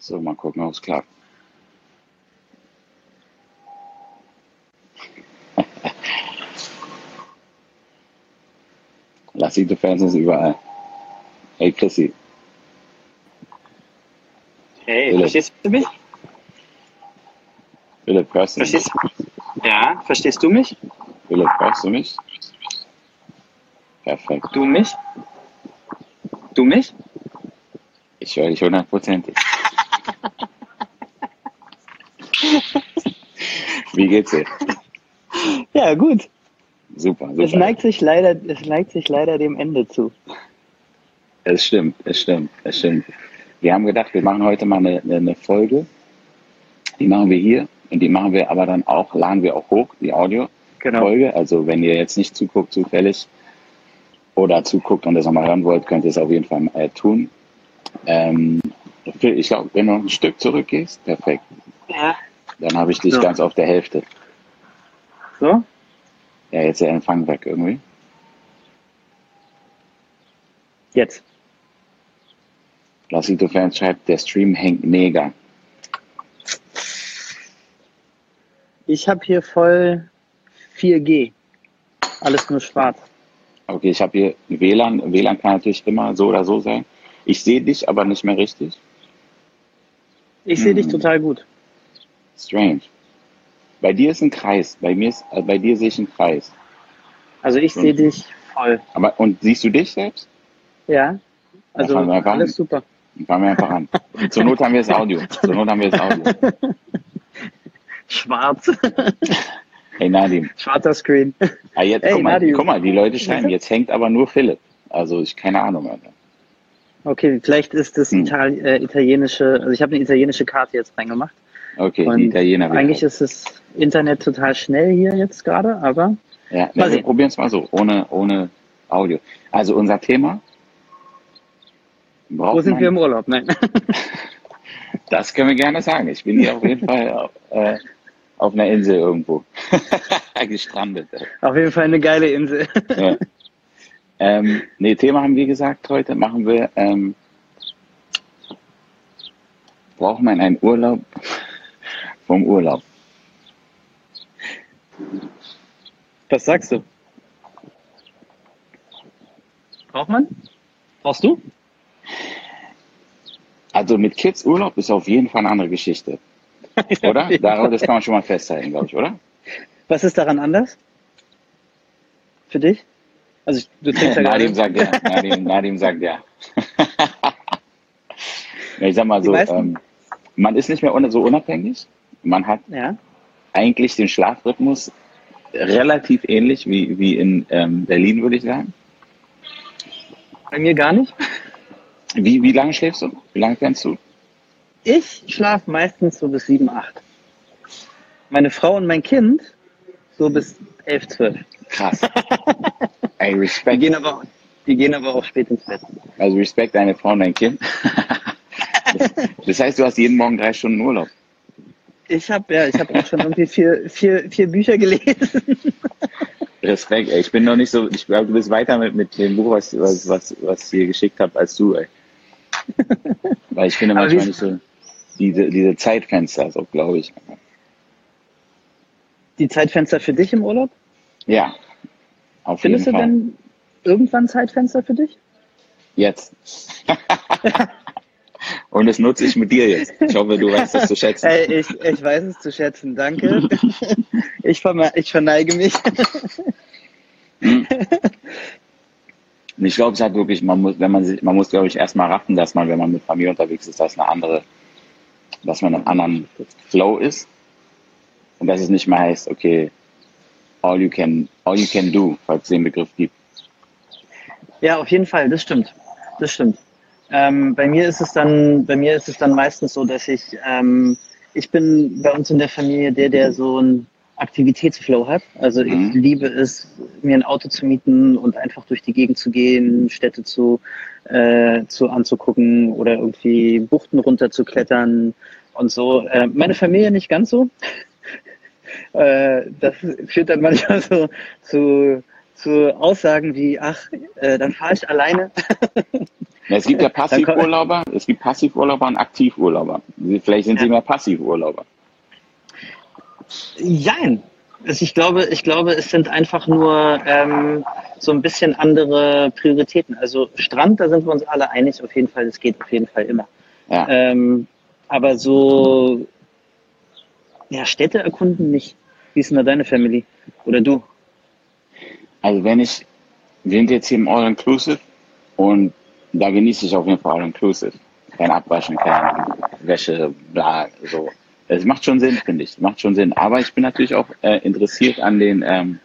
So, mal gucken, ob es klappt. Lassito-Fans ist überall. Hey Chrissy, Hey, Philipp. verstehst du mich? Philipp, hörst du mich? Verstehst Ja, verstehst du mich? Philipp, hörst du mich? Perfekt. Du mich? Du mich? Ich höre dich hundertprozentig. Wie geht's dir? Ja, gut. Super, Es super. neigt sich leider, es neigt sich leider dem Ende zu. Es stimmt, es stimmt, es stimmt. Wir haben gedacht, wir machen heute mal eine, eine Folge. Die machen wir hier und die machen wir aber dann auch, laden wir auch hoch, die Audio-Folge. Genau. Also wenn ihr jetzt nicht zuguckt zufällig oder zuguckt und das nochmal hören wollt, könnt ihr es auf jeden Fall äh, tun. Ähm, ich glaube, wenn du ein Stück zurückgehst, perfekt. Ja. Dann habe ich dich So. ganz auf der Hälfte. So? Ja, jetzt ist der Empfang weg irgendwie. Jetzt. Lassito-Fans schreibt, der Stream hängt mega. Ich habe hier voll 4G. Alles nur schwarz. Okay, ich habe hier WLAN. WLAN kann natürlich immer so oder so sein. Ich sehe dich aber nicht mehr richtig. Ich sehe dich Hm. total gut. Strange. Bei dir ist ein Kreis. Bei mir ist, äh, bei dir sehe ich einen Kreis. Also ich sehe dich voll. Aber und siehst du dich selbst? Ja. Also einfach an. alles super. Dann fangen wir einfach an. Zur Not haben wir das Audio. Zur Not haben wir das Audio. Schwarz. Hey Nadim. Schwarzer Screen. Ah, jetzt, Hey, guck, mal, Nadim. guck mal, die Leute schreiben, jetzt hängt aber nur Philipp. Also ich keine Ahnung. Alter. Okay, vielleicht ist das Hm. Äh, italienische, also ich habe eine italienische Karte jetzt reingemacht. Okay, Und die Italiener. Eigentlich ist das Internet total schnell hier jetzt gerade, aber Ja, wir sehen. probieren es mal so, ohne, ohne Audio. Also unser Thema. Wo sind wir im Urlaub? Nein. Das können wir gerne sagen. Ich bin hier auf jeden Fall auf, äh, auf einer Insel irgendwo. Gestrandet. Auf jeden Fall eine geile Insel. Ja. ähm, nee, Thema haben wir gesagt heute. Machen wir, ähm, braucht man einen Urlaub vom Urlaub? Was sagst du? Braucht man? Brauchst du? Also mit Kids Urlaub ist auf jeden Fall eine andere Geschichte. Oder? Darauf, das kann man schon mal festhalten, glaube ich, oder? Was ist daran anders? Für dich? Also ich- du trinkst ja Nadim sagt ja. Nadim, Nadim sagt ja. Ich sag mal so, ähm, man ist nicht mehr so unabhängig. Man hat Ja. eigentlich den Schlafrhythmus relativ ähnlich wie, wie in ähm, Berlin, würde ich sagen. Bei mir gar nicht. Wie, wie lange schläfst du? Wie lange pennst du? Ich schlafe meistens so bis 7, 8. Meine Frau und mein Kind so bis 11, 12. Krass. Ey, Die Respekt. gehen aber, die gehen aber auch spät ins Bett. Also Respekt deine Frau und dein Kind. Das, das heißt, du hast jeden Morgen drei Stunden Urlaub. Ich habe ja, ich habe auch schon irgendwie vier, vier, vier Bücher gelesen. Respekt, ey. Ich bin noch nicht so, ich glaube, du bist weiter mit, mit dem Buch, was, was, was, was hier geschickt habe, als du, ey. Weil ich finde manchmal nicht so diese, diese Zeitfenster, so glaube ich. Die Zeitfenster für dich im Urlaub? Ja. Auf Findest du jeden Fall. denn irgendwann Zeitfenster für dich? Jetzt. Und das nutze ich mit dir jetzt. Ich hoffe, du weißt das zu schätzen. Ey, ich, ich weiß es zu schätzen, danke. Ich, ich verneige mich. Ich glaube, es hat wirklich, man muss, wenn man sich, man muss, glaube ich, erstmal raffen, dass man, wenn man mit Familie unterwegs ist, dass eine andere, dass man einen anderen Flow ist. Und dass es nicht mehr heißt, okay, all you can, all you can do, falls es den Begriff gibt. Ja, auf jeden Fall, das stimmt. Das stimmt. Ähm, bei mir ist es dann, bei mir ist es dann meistens so, dass ich, ähm, ich bin bei uns in der Familie der, der so einen Aktivitätsflow hat. Also ich Mhm. liebe es, mir ein Auto zu mieten und einfach durch die Gegend zu gehen, Städte zu, äh, zu anzugucken oder irgendwie Buchten runterzuklettern und so. Äh, meine Familie nicht ganz so. äh, das führt dann manchmal so zu, zu Aussagen wie, ach, äh, dann fahre ich alleine. Es gibt ja Passivurlauber, es gibt Passivurlauber und Aktivurlauber. Vielleicht sind ja. sie mehr Passivurlauber. Jein. Also ich glaube, ich glaube, es sind einfach nur ähm, so ein bisschen andere Prioritäten. Also Strand, da sind wir uns alle einig, auf jeden Fall, es geht auf jeden Fall immer. Ja. Ähm, aber so ja, Städte erkunden nicht. Wie ist denn da deine Family? Oder du? Also wenn ich, wir sind jetzt hier im All-Inclusive und da genieße ich auf jeden Fall All-Inclusive. Kein Abwaschen, keine Wäsche, bla, so. Es macht schon Sinn, finde ich. Macht schon Sinn. Aber ich bin natürlich auch äh, interessiert an den, ähm,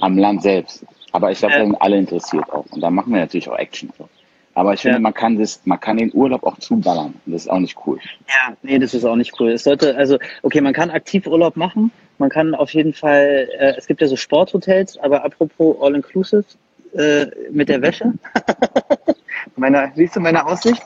am Land selbst. Aber ich glaube, da sind alle interessiert auch. Und da machen wir natürlich auch Action. So. Aber ich finde, man kann das, man kann den Urlaub auch zuballern. Und das ist auch nicht cool. Ja, nee, das ist auch nicht cool. Es sollte, also, okay, man kann aktiv Urlaub machen. Man kann auf jeden Fall, äh, es gibt ja so Sporthotels, aber apropos All-Inclusive, äh, mit der Wäsche. meine, siehst du meine Aussicht?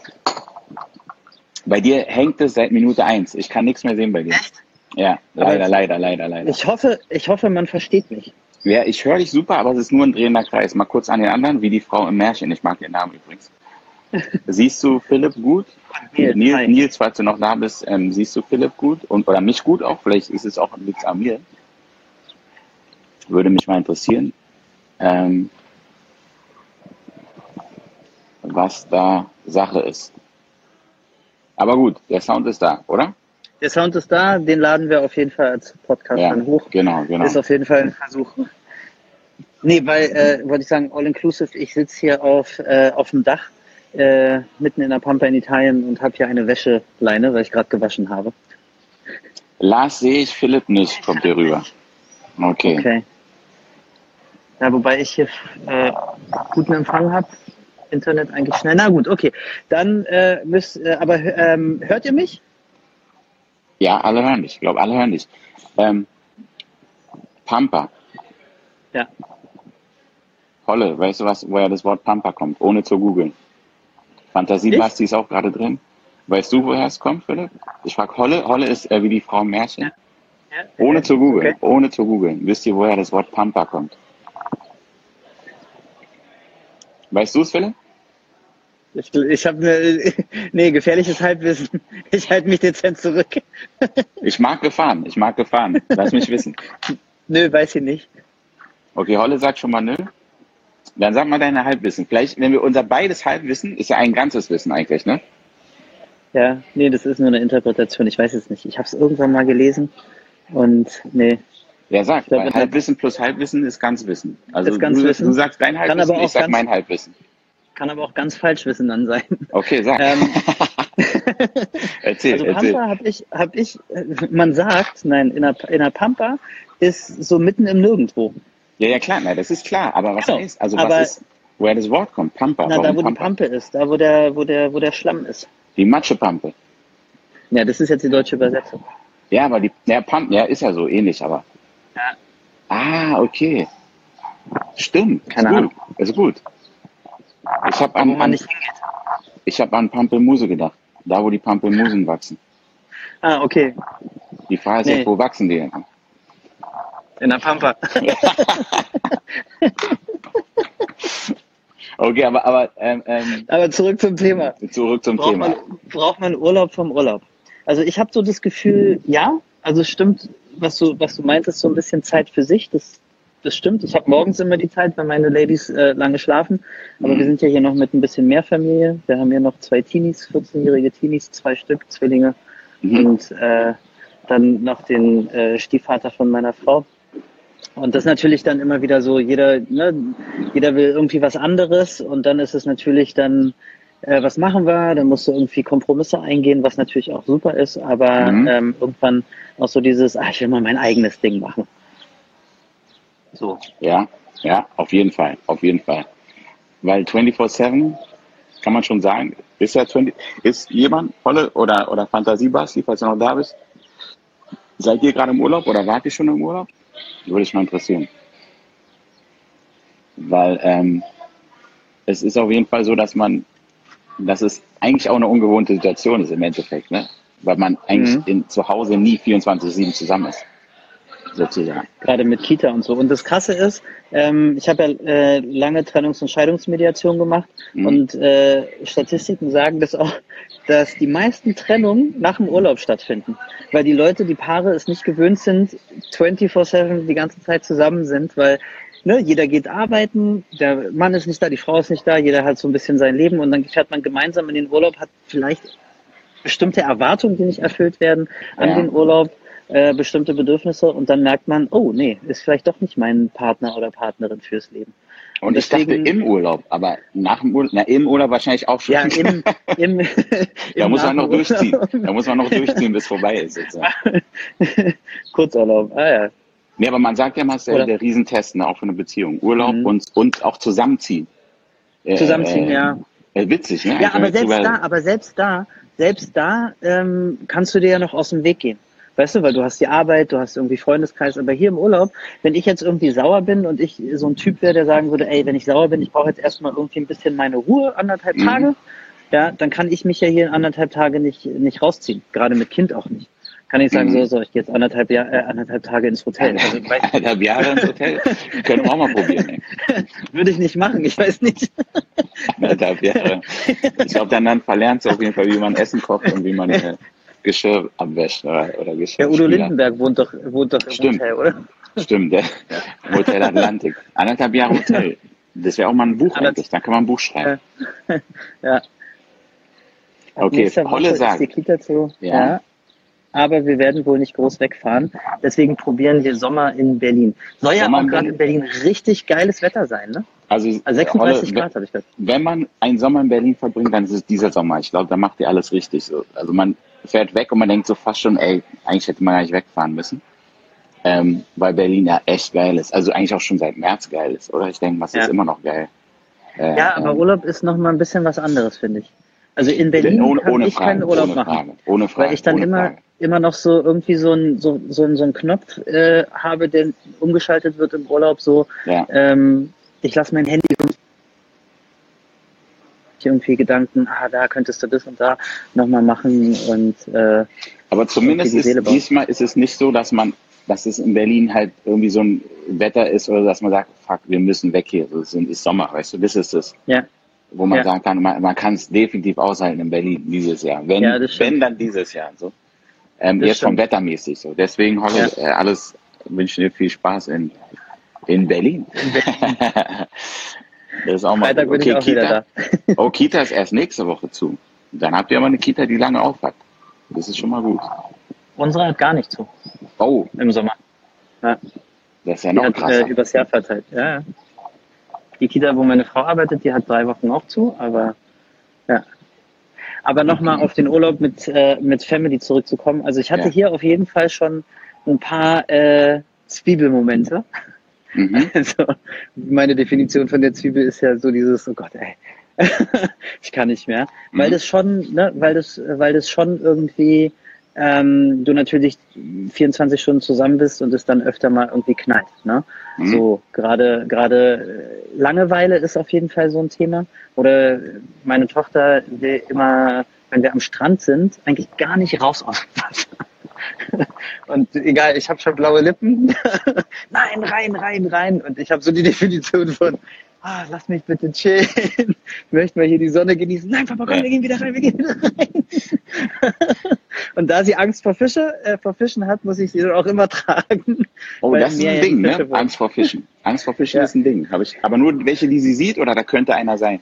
Bei dir hängt es seit Minute eins. Ich kann nichts mehr sehen bei dir. Echt? Ja, leider, aber leider, leider, leider. Ich hoffe, ich hoffe, man versteht mich. Ja, ich höre dich super, aber es ist nur ein drehender Kreis. Mal kurz an den anderen, wie die Frau im Märchen. Ich mag den Namen übrigens. siehst du Philipp gut? Nils, Nils, Nils, falls du noch da bist, ähm, siehst du Philipp gut und oder mich gut auch? Vielleicht ist es auch nichts an mir. Würde mich mal interessieren, ähm, was da Sache ist. Aber gut, der Sound ist da, oder? Der Sound ist da, den laden wir auf jeden Fall als Podcast ja, dann hoch. Genau, genau. Ist auf jeden Fall ein Versuch. Nee, weil, äh, wollte ich sagen, all inclusive, ich sitze hier auf, äh, auf dem Dach äh, mitten in der Pampa in Italien und habe hier eine Wäscheleine, weil ich gerade gewaschen habe. Lars sehe ich, Philipp nicht, kommt hier rüber. Okay. Okay. Ja, wobei ich hier äh, guten Empfang habe. Internet eigentlich schnell. Na gut, okay. Dann äh, müsst, äh, aber ähm, hört ihr mich? Ja, alle hören dich. Ich glaube, alle hören dich. Ähm, Pampa. Ja. Holle, weißt du was, woher das Wort Pampa kommt, ohne zu googeln? Fantasiebasti ist auch gerade drin. Weißt du, woher es kommt, Philipp? Ich frage Holle. Holle ist äh, wie die Frau Märchen. Ja. Ja. Ohne zu googeln, okay. ohne zu googeln. Wisst ihr, woher das Wort Pampa kommt? Weißt du es, Philipp? Ich, ich habe ne, nee, gefährliches Halbwissen. Ich halte mich dezent zurück. ich mag gefahren, ich mag gefahren. Lass mich wissen. Nö, weiß ich nicht. Okay, Holle sagt schon mal nö. Dann sag mal deine Halbwissen. Vielleicht, wenn wir unser beides Halbwissen, ist ja ein ganzes Wissen eigentlich, ne? Ja, nee, das ist nur eine Interpretation. Ich weiß es nicht. Ich habe es irgendwann mal gelesen und nee. Ja, sag, glaub, Halbwissen plus Halbwissen ist Ganzwissen. Also ist Ganzwissen. Du, du sagst dein Halbwissen, ich sag mein Halbwissen. Kann aber auch ganz falsch Wissen dann sein. Okay, sag. Ähm, erzähl, also Pampa erzähl. habe ich, hab ich, man sagt, nein, in der, in der Pampa ist so mitten im Nirgendwo. Ja, ja, klar, na, das ist klar. Aber was genau. ist, also aber, was ist, woher das Wort kommt? Pampa. Na, da wo Pampa? die Pampe ist, da wo der, wo der, wo der Schlamm ist. Die Matschepampe. Ja, das ist jetzt die deutsche Übersetzung. Ja, aber die, ja, Pampe, ja, ist ja so ähnlich, aber. Ja. Ah, okay. Stimmt. Keine ist Ahnung. Gut. Ist gut. Ich habe an, an, ich hab an Pampelmuse gedacht. Da, wo die Pampelmusen wachsen. Ah, okay. Die Frage ist nee. jetzt, wo wachsen die? In der Pampa. okay, aber aber ähm, ähm, aber zurück zum Thema. Zurück zum braucht Thema. Man, braucht man Urlaub vom Urlaub? Also ich habe so das Gefühl, ja, also stimmt, was du was du meintest, so ein bisschen Zeit für sich. Das das stimmt. Ich habe morgens immer die Zeit, wenn meine Ladies äh, lange schlafen. Aber mhm. wir sind ja hier noch mit ein bisschen mehr Familie. Wir haben hier noch zwei Teenies, 14-jährige Teenies, zwei Stück, Zwillinge. Mhm. Und äh, dann noch den äh, Stiefvater von meiner Frau. Und das ist natürlich dann immer wieder so, jeder, ne, jeder will irgendwie was anderes und dann ist es natürlich dann, äh, was machen wir? Dann musst du irgendwie Kompromisse eingehen, was natürlich auch super ist, aber mhm. ähm, irgendwann auch so dieses, ah, ich will mal mein eigenes Ding machen. So. Ja, ja, auf jeden Fall, auf jeden Fall. Weil 24-7 kann man schon sagen, ist ja 20, ist jemand, Volle oder, oder Fantasiebasti, falls du noch da bist, seid ihr gerade im Urlaub oder wart ihr schon im Urlaub? Würde ich mal interessieren. Weil ähm, es ist auf jeden Fall so, dass man, dass es eigentlich auch eine ungewohnte Situation ist im Endeffekt, ne? Weil man eigentlich mhm. in, zu Hause nie 24-7 zusammen ist. Sozusagen. Gerade mit Kita und so. Und das Krasse ist, ähm, ich habe ja äh, lange Trennungs- und Scheidungsmediation gemacht mhm. und äh, Statistiken sagen das auch, dass die meisten Trennungen nach dem Urlaub stattfinden. Weil die Leute, die Paare es nicht gewöhnt sind, 24-7 die ganze Zeit zusammen sind, weil ne, jeder geht arbeiten, der Mann ist nicht da, die Frau ist nicht da, jeder hat so ein bisschen sein Leben und dann fährt man gemeinsam in den Urlaub, hat vielleicht bestimmte Erwartungen, die nicht erfüllt werden an ja. den Urlaub, äh, bestimmte Bedürfnisse und dann merkt man, oh nee, ist vielleicht doch nicht mein Partner oder Partnerin fürs Leben. Und, und deswegen, ich dachte im Urlaub, aber nach dem Urlaub, na, im Urlaub wahrscheinlich auch schon. Ja, im, im, da muss man noch durchziehen. Da muss man noch durchziehen, bis vorbei ist. Kurzurlaub, ah ja. Nee, aber man sagt ja mal, es ist der Riesentest, ne, auch für eine Beziehung. Urlaub mhm. und, und auch zusammenziehen. Äh, zusammenziehen, äh, ja. Äh, witzig, ne? Ja, aber selbst da, aber selbst da, selbst da ähm, kannst du dir ja noch aus dem Weg gehen. Weißt du, weil du hast die Arbeit, du hast irgendwie Freundeskreis, aber hier im Urlaub, wenn ich jetzt irgendwie sauer bin und ich so ein Typ wäre, der sagen würde, ey, wenn ich sauer bin, ich brauche jetzt erstmal irgendwie ein bisschen meine Ruhe, anderthalb mhm. Tage, ja, dann kann ich mich ja hier in anderthalb Tage nicht, nicht rausziehen. Gerade mit Kind auch nicht. Kann ich sagen, mhm. so, so, ich gehe jetzt anderthalb, Jahr, äh, anderthalb Tage ins Hotel. Also, anderthalb Jahre ins Hotel? Können wir auch mal probieren. Ey. Würde ich nicht machen, ich weiß nicht. anderthalb Jahre. Ich glaube, dann, dann verlernt du auf jeden Fall, wie man Essen kocht und wie man äh, Geschirr abwäscht oder, oder Geschirr. Ja, Udo Lindenberg wohnt doch, wohnt doch im Stimmt. Hotel, oder? Stimmt, der, ja. Hotel Atlantik. Anderthalb Jahre Hotel. Das wäre auch mal ein Buch eigentlich, da kann man ein Buch schreiben. ja. Okay, Holle sagt. Ja. ja aber wir werden wohl nicht groß wegfahren. Deswegen probieren wir Sommer in Berlin. Soll ja auch gerade in Berlin richtig geiles Wetter sein, ne? Also, also 36 Grad habe ich gehört. Wenn man einen Sommer in Berlin verbringt, dann ist es dieser Sommer. Ich glaube, da macht ihr alles richtig. So. Also man fährt weg und man denkt so fast schon, ey, eigentlich hätte man gar nicht wegfahren müssen. Ähm, weil Berlin ja echt geil ist. Also eigentlich auch schon seit März geil ist, oder? Ich denke, was ja. ist immer noch geil. Äh, ja, aber ähm, Urlaub ist noch mal ein bisschen was anderes, finde ich. Also in Berlin ohne, kann ohne ich Frage, keinen Urlaub ohne machen. Frage, ohne Frage, weil ich dann immer, Frage immer noch so irgendwie so ein so, so, so ein Knopf äh, habe, der umgeschaltet wird im Urlaub, so ja. ähm, ich lasse mein Handy irgendwie Gedanken, ah, da könntest du das und da nochmal machen und äh, aber zumindest ist, diesmal ist es nicht so, dass man, dass es in Berlin halt irgendwie so ein Wetter ist oder dass man sagt, fuck, wir müssen weg hier, es ist Sommer, weißt du, das ist es. Ja. Wo man ja. sagen kann, man, man kann es definitiv aushalten in Berlin dieses Jahr. Wenn, ja, wenn dann dieses Jahr. So. Ähm, jetzt vom Wettermäßig so. Deswegen hoffe ich, äh, alles wünsche dir viel Spaß in, in Berlin. das ist auch mal Freitag okay, auch Kita, oh, Kita ist erst nächste Woche zu. Dann habt ihr aber eine Kita, die lange aufhat. Das ist schon mal gut. Unsere hat gar nicht zu. Oh. Im Sommer. Ja. Das ist ja die noch hat, krasser. Äh, übers Jahr verteilt. Ja. Die Kita, wo meine Frau arbeitet, die hat drei Wochen auch zu, aber ja. Aber nochmal auf den Urlaub mit, äh, mit Family zurückzukommen. Also ich hatte ja. hier auf jeden Fall schon ein paar äh, Zwiebelmomente. Mhm. Also meine Definition von der Zwiebel ist ja so dieses, oh Gott, ey, ich kann nicht mehr. Mhm. Weil das schon, ne, weil das, weil das schon irgendwie ähm, du natürlich 24 Stunden zusammen bist und es dann öfter mal irgendwie knallt. Ne? Mhm. So gerade gerade äh, Langeweile ist auf jeden Fall so ein Thema. Oder meine Tochter will immer, wenn wir am Strand sind, eigentlich gar nicht raus aus dem Wasser. Und egal, ich habe schon blaue Lippen. Nein, rein, rein, rein. Und ich habe so die Definition von ah, lass mich bitte chillen, ich möchte mal hier die Sonne genießen. Nein, Papa, komm, wir gehen wieder rein, wir gehen wieder rein. Und da sie Angst vor Fische, äh, vor Fischen hat, muss ich sie dann auch immer tragen. Oh, das ist ein Ding, ne? Angst vor Fischen. Angst vor Fischen ja. ist ein Ding. Hab ich, aber nur welche, die sie sieht, oder da könnte einer sein?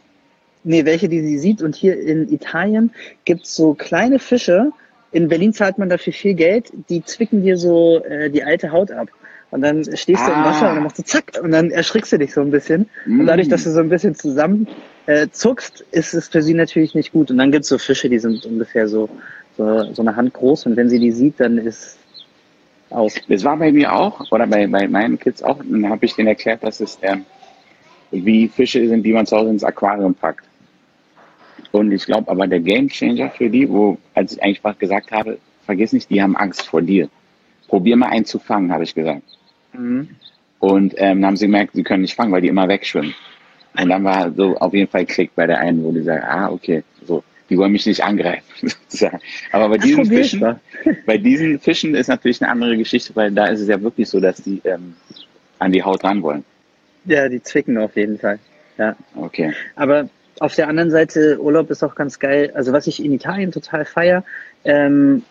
Nee, welche, die sie sieht. Und hier in Italien gibt's so kleine Fische. In Berlin zahlt man dafür viel Geld. Die zwicken dir so äh, die alte Haut ab. Und dann stehst ah. du im ah. Wasser und dann machst du zack und dann erschrickst du dich so ein bisschen. Mm. Und dadurch, dass du so ein bisschen zusammen äh, zuckst, ist es für sie natürlich nicht gut. Und dann gibt's so Fische, die sind ungefähr so, so, so eine Hand groß und wenn sie die sieht, dann ist aus. Das war bei mir auch, oder bei, bei meinen Kids auch, und dann habe ich denen erklärt, dass es äh, wie Fische sind, die man zu Hause ins Aquarium packt. Und ich glaube aber der Game Changer für die, wo, als ich eigentlich was gesagt habe, vergiss nicht, die haben Angst vor dir. Probier mal einen zu fangen, habe ich gesagt. Mhm. Und ähm, dann haben sie gemerkt, sie können nicht fangen, weil die immer wegschwimmen. Und dann war so auf jeden Fall Klick bei der einen, wo die sagen, ah, okay, so. die wollen mich nicht angreifen, sozusagen. Aber bei diesen Fischen, bei diesen Fischen ist natürlich eine andere Geschichte, weil da ist es ja wirklich so, dass die ähm, an die Haut ran wollen. Ja, die zwicken auf jeden Fall. Ja. Okay. Aber auf der anderen Seite, Urlaub ist auch ganz geil. Also was ich in Italien total feier, ähm,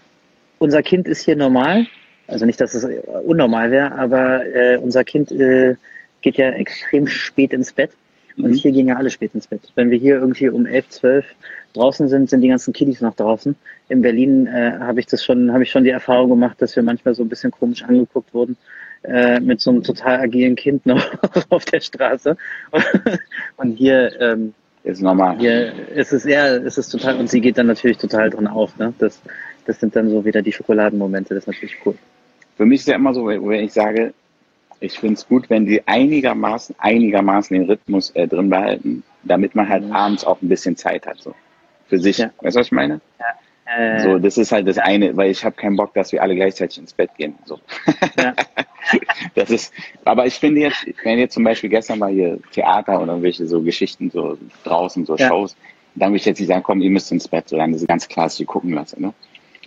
unser Kind ist hier normal. Also nicht, dass es unnormal wäre, aber äh, unser Kind äh, geht ja extrem spät ins Bett. Und mhm. hier gehen ja alle spät ins Bett. Wenn wir hier irgendwie um elf, zwölf draußen sind, sind die ganzen Kiddies noch draußen. In Berlin äh, habe ich das schon, habe ich schon die Erfahrung gemacht, dass wir manchmal so ein bisschen komisch angeguckt wurden äh, mit so einem total agilen Kind noch auf der Straße. und hier ähm, ist normal. Hier ist es eher, ist es total, und sie geht dann natürlich total drin auf. Ne? Das, das sind dann so wieder die Schokoladenmomente, das ist natürlich cool. Für mich ist ja immer so, wenn ich sage, ich finde es gut, wenn die einigermaßen, einigermaßen den Rhythmus äh, drin behalten, damit man halt mhm. abends auch ein bisschen Zeit hat. So. Für sich. Ja. Weißt du, was ich meine? Ja. Äh, so, das ist halt das eine, weil ich habe keinen Bock, dass wir alle gleichzeitig ins Bett gehen. So. Ja. das ist, aber ich finde jetzt, wenn jetzt zum Beispiel gestern war hier Theater oder irgendwelche so Geschichten so draußen, so. Shows, dann würde ich jetzt nicht sagen, komm, ihr müsst ins Bett, so dann ist es ganz klar, dass ich gucken lasse. Ne?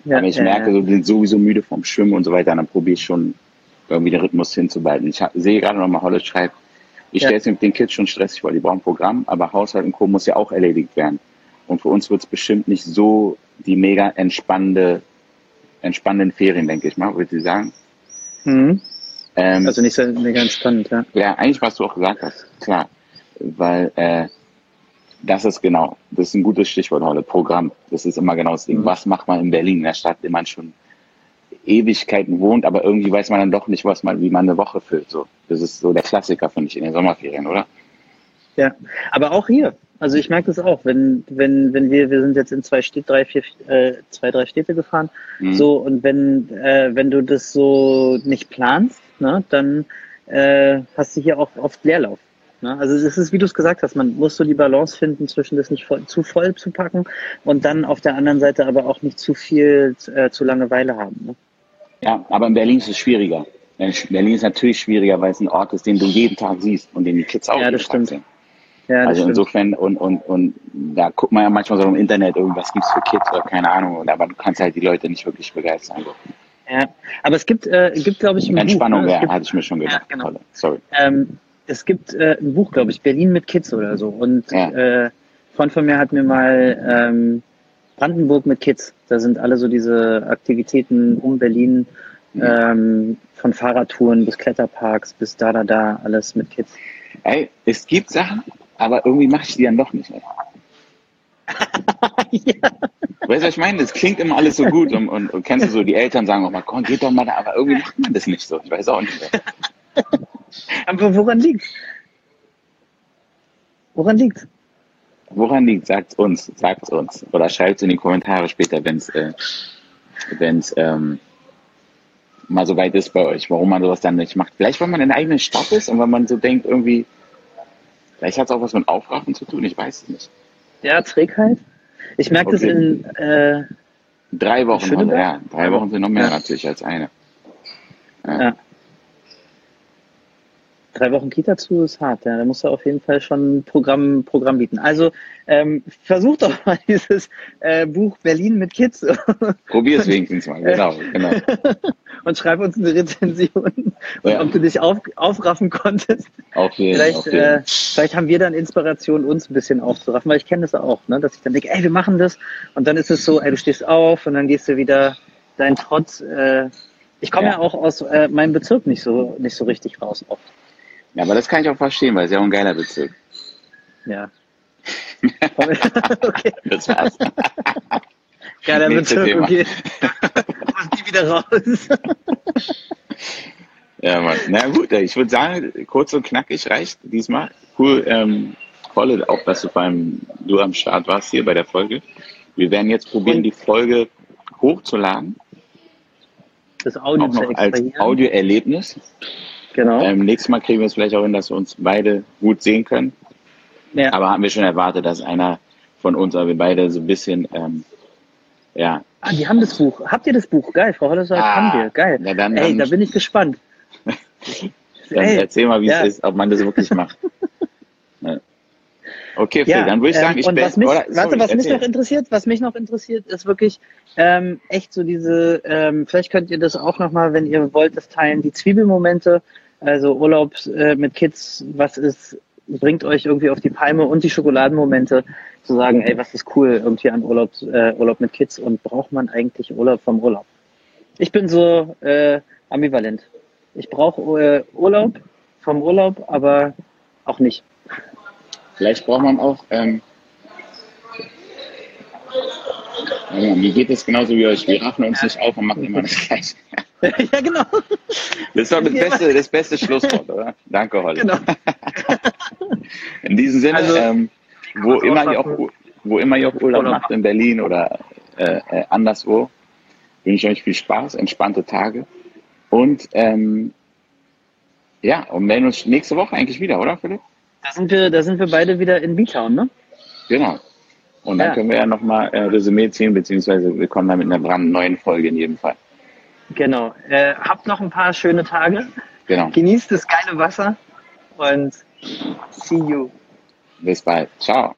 Ja, aber ich merke, so, die sind sowieso müde vom Schwimmen und so weiter, dann probiere ich schon irgendwie den Rhythmus hinzubehalten. Ich sehe gerade noch mal, Holle schreibt, ich ja. stelle es mit den Kids schon stressig vor, die brauchen ein Programm, aber Haushalt und Co. muss ja auch erledigt werden. Und für uns wird es bestimmt nicht so die mega entspannende, entspannenden Ferien, denke ich mal, würde ich sagen. Mhm. Ähm, also nicht so mega entspannt, ja. Ja, eigentlich, was du auch gesagt hast, klar. Weil äh, das ist genau, das ist ein gutes Stichwort heute, Programm. Das ist immer genau das Ding. Mhm. Was macht man in Berlin, in der Stadt, in man schon Ewigkeiten wohnt, aber irgendwie weiß man dann doch nicht, was man, wie man eine Woche füllt. So. Das ist so der Klassiker, finde ich, in den Sommerferien, oder? Ja, aber auch hier. Also ich merke das auch, wenn, wenn, wenn wir, wir sind jetzt in zwei Städte, drei, vier, äh, zwei, drei Städte gefahren, mhm. so, und wenn, äh, wenn du das so nicht planst, ne, dann äh, hast du hier auch oft Leerlauf. Ne? Also es ist, wie du es gesagt hast, man muss so die Balance finden zwischen das nicht voll, zu voll zu packen und dann auf der anderen Seite aber auch nicht zu viel äh, zu Langeweile haben. Ne? Ja, aber in Berlin ist es schwieriger. Berlin ist natürlich schwieriger, weil es ein Ort ist, den du jeden Tag siehst und den die Kids auch ja, das stimmt. sehen. Ja, also stimmt. insofern, und, und, und da guckt man ja manchmal so im Internet, irgendwas gibt's für Kids oder keine Ahnung, aber du kannst halt die Leute nicht wirklich begeistern. Ja, aber es gibt, äh, gibt glaube ich, Entspannung, Buch, ne? ja, hatte ich mir schon gedacht. Ja, genau. Sorry. Ähm, es gibt äh, ein Buch, glaube ich, Berlin mit Kids oder so. Und ja. äh, Freund von mir hat mir mal ähm, Brandenburg mit Kids. Da sind alle so diese Aktivitäten um Berlin, mhm. ähm, von Fahrradtouren bis Kletterparks bis da, da, da, alles mit Kids. Ey, es gibt Sachen, aber irgendwie mache ich die dann doch nicht. ja. Weißt du, was ich meine? Das klingt immer alles so gut und, und, und kennst du so, die Eltern sagen auch mal, komm, geht doch mal da, aber irgendwie macht man das nicht so. Ich weiß auch nicht. aber woran liegt's? Woran liegt's? Woran liegt? Sagt's uns, sagt's uns. Oder schreibt's in die Kommentare später, wenn's, äh, wenn's ähm, mal so weit ist bei euch, warum man sowas dann nicht macht. Vielleicht, weil man in der eigenen Stadt ist und wenn man so denkt, irgendwie, vielleicht hat es auch was mit Aufraffen zu tun, ich weiß es nicht. Ja, Trägheit. Ich merke okay. das in äh, drei Wochen, ja. Drei Wochen sind noch mehr ja. natürlich als eine. Ja. ja drei Wochen Kita zu ist hart. Ja. Da musst du auf jeden Fall schon ein Programm, Programm bieten. Also ähm, versuch doch mal dieses äh, Buch Berlin mit Kids. Probier es wenigstens mal, genau, genau. Und schreib uns eine Rezension, ja. ob du dich auf, aufraffen konntest. Auf jeden, vielleicht, auf jeden. Äh, vielleicht haben wir dann Inspiration, uns ein bisschen aufzuraffen, weil ich kenne das auch, ne? dass ich dann denke, ey, wir machen das. Und dann ist es so, ey, du stehst auf und dann gehst du wieder deinen Trotz. Äh, ich komme ja. ja. auch aus äh, meinem Bezirk nicht so, nicht so richtig raus oft. Ja, aber das kann ich auch verstehen, weil es ja auch ein geiler Bezirk. Ja. okay. Das war's. Geiler Bezirk, Thema. okay. Muss die wieder raus. ja, Mann. Na gut, ich würde sagen, kurz und knackig reicht diesmal. Cool, ähm, voll, auch dass du beim, du am Start warst hier bei der Folge. Wir werden jetzt probieren, die Folge hochzuladen. Das Audio auch noch als Audioerlebnis. Genau. Ähm, nächstes Mal kriegen wir es vielleicht auch hin, dass wir uns beide gut sehen können. Ja. Aber haben wir schon erwartet, dass einer von uns, aber wir beide so ein bisschen, ähm, ja. Ah, die haben das Buch. Habt ihr das Buch? Geil, Frau Holler sagt, ah, haben wir. Geil. Ja, dann, Ey, dann, da bin ich gespannt. dann Ey, erzähl mal, wie ja. es ist, ob man das wirklich macht. Ja. Okay, Phil, dann würde ich sagen, ich ähm, und bin, was mich, oder, warte, sorry, was mich noch interessiert, was mich noch interessiert, ist wirklich ähm, echt so diese, ähm, vielleicht könnt ihr das auch nochmal, wenn ihr wollt, das teilen, die Zwiebelmomente, also Urlaub äh, mit Kids, was ist, bringt euch irgendwie auf die Palme und die Schokoladenmomente, zu sagen, ey, was ist cool irgendwie an Urlaub, äh, Urlaub mit Kids und braucht man eigentlich Urlaub vom Urlaub? Ich bin so äh, ambivalent. Ich brauche äh, Urlaub vom Urlaub, aber auch nicht. Vielleicht braucht man auch, ähm, mir geht es genauso wie euch. Wir raffen uns nicht auf und machen immer das Gleiche. ja, genau. Das ist doch das beste, das beste Schlusswort, oder? Danke, Holly. genau. In diesem Sinne, Also, ähm, wo, immer ihr auch, wo immer ihr auch Urlaub Urlaub macht, in Berlin oder äh, äh, anderswo, wünsche ich euch viel Spaß, entspannte Tage und ähm, ja, und melden uns nächste Woche eigentlich wieder, oder Philipp? Da sind wir, da sind wir beide wieder in B-Town, ne? Genau. Und dann Ja. können wir ja nochmal äh, Resümee ziehen, beziehungsweise wir kommen dann mit einer brandneuen Folge in jedem Fall. Genau. Äh, habt noch ein paar schöne Tage. Genau. Genießt das geile Wasser und see you. Bis bald. Ciao.